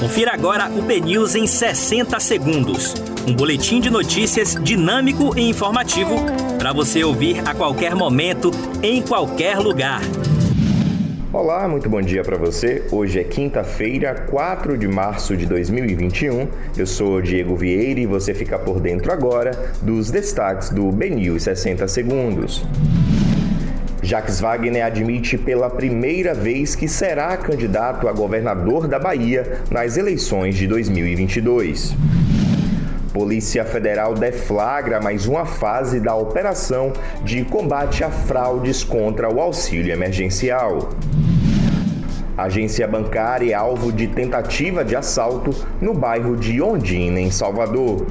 Confira agora o BNews em 60 segundos. Um boletim de notícias dinâmico e informativo para você ouvir a qualquer momento, em qualquer lugar. Olá, muito bom dia para você. Hoje é quinta-feira, 4 de março de 2021. Eu sou Diego Vieira e você fica por dentro agora dos destaques do BNews 60 segundos. Jacques Wagner admite pela primeira vez que será candidato a governador da Bahia nas eleições de 2022. Polícia Federal deflagra mais uma fase da operação de combate a fraudes contra o auxílio emergencial. Agência bancária é alvo de tentativa de assalto no bairro de Ondina, em Salvador.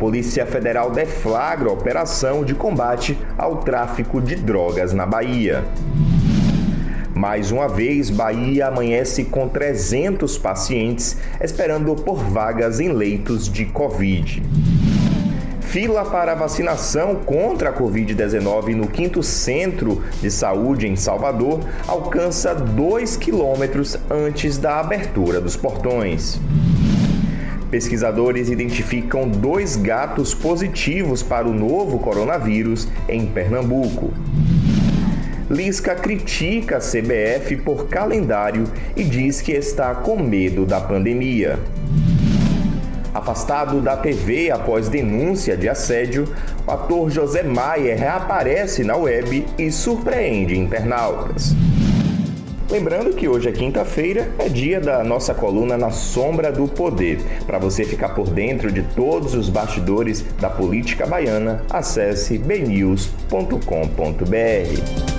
Polícia Federal deflagra operação de combate ao tráfico de drogas na Bahia. Mais uma vez, Bahia amanhece com 300 pacientes esperando por vagas em leitos de Covid. Fila para vacinação contra a Covid-19 no quinto centro de saúde em Salvador alcança 2 quilômetros antes da abertura dos portões. Pesquisadores identificam dois gatos positivos para o novo coronavírus em Pernambuco. Lisca critica a CBF por calendário e diz que está com medo da pandemia. Afastado da TV após denúncia de assédio, o ator José Maier reaparece na web e surpreende internautas. Lembrando que hoje é quinta-feira, é dia da nossa coluna Na Sombra do Poder. Para você ficar por dentro de todos os bastidores da política baiana, acesse bnews.com.br.